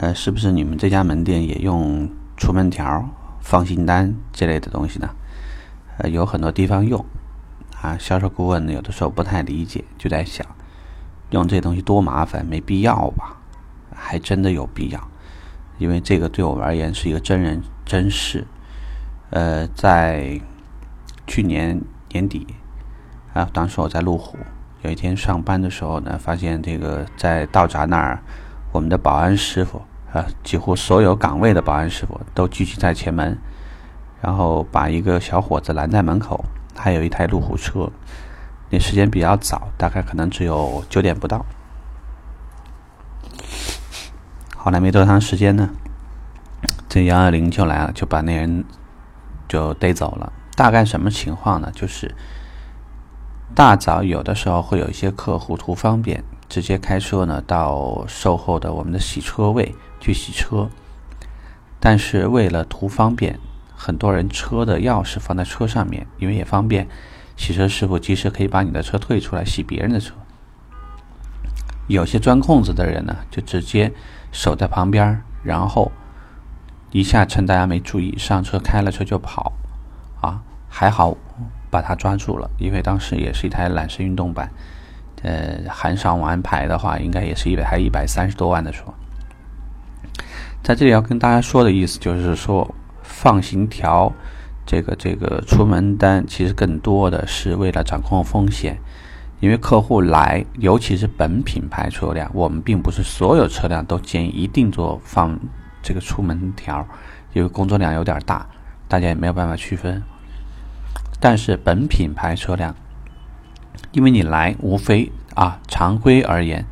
呃，是不是你们这家门店也用出门条、放心单这类的东西呢？呃，有很多地方用，啊，销售顾问呢有的时候不太理解，就在想，用这东西多麻烦，没必要吧？还真的有必要，因为这个对我而言是一个真人真事。呃，在去年年底啊，当时我在路虎，有一天上班的时候呢，发现这个在道闸那儿，我们的保安师傅啊，几乎所有岗位的保安师傅都聚集在前门。然后把一个小伙子拦在门口，还有一台路虎车。那时间比较早，大概可能只有九点不到。后来没多长时间呢，这幺二零就来了，就把那人就逮走了。大概什么情况呢？就是大早有的时候会有一些客户图方便，直接开车呢到售后的我们的洗车位去洗车，但是为了图方便。很多人车的钥匙放在车上面，因为也方便，洗车师傅及时可以把你的车退出来洗别人的车。有些钻空子的人呢，就直接守在旁边，然后一下趁大家没注意上车开了车就跑，啊，还好把他抓住了，因为当时也是一台揽胜运动版，呃，含上完牌的话，应该也是一台一百三十多万的车。在这里要跟大家说的意思就是说。放行条，这个这个出门单其实更多的是为了掌控风险，因为客户来，尤其是本品牌车辆，我们并不是所有车辆都建议一定做放这个出门条，因为工作量有点大，大家也没有办法区分。但是本品牌车辆，因为你来无非啊，常规而言，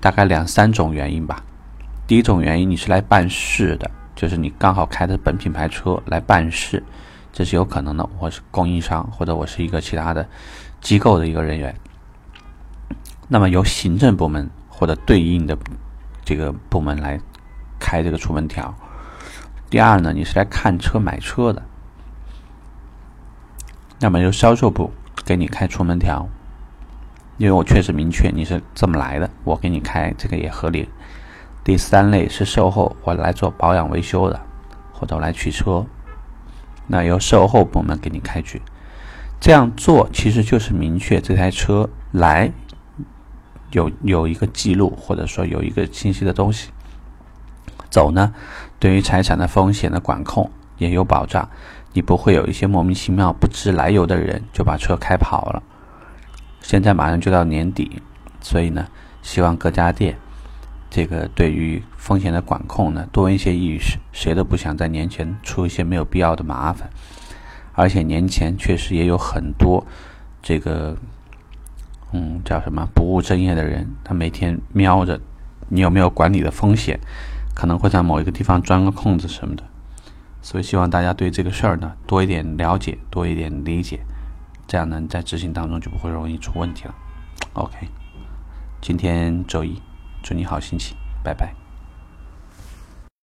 大概两三种原因吧。第一种原因，你是来办事的。就是你刚好开的本品牌车来办事，这是有可能的。我是供应商，或者我是一个其他的机构的一个人员，那么由行政部门或者对应的这个部门来开这个出门条。第二呢，你是来看车买车的，那么由销售部给你开出门条，因为我确实明确你是这么来的，我给你开这个也合理。第三类是售后，我来做保养维修的，或者来取车，那由售后部门给你开具。这样做其实就是明确这台车来有有一个记录，或者说有一个清晰的东西。走呢，对于财产的风险的管控也有保障，你不会有一些莫名其妙不知来由的人就把车开跑了。现在马上就到年底，所以呢，希望各家店。这个对于风险的管控呢，多一些意识，谁都不想在年前出一些没有必要的麻烦。而且年前确实也有很多这个，嗯，叫什么不务正业的人，他每天瞄着你有没有管理的风险，可能会在某一个地方钻个空子什么的。所以希望大家对这个事儿呢多一点了解，多一点理解，这样呢在执行当中就不会容易出问题了。OK，今天周一。祝你好心情，拜拜。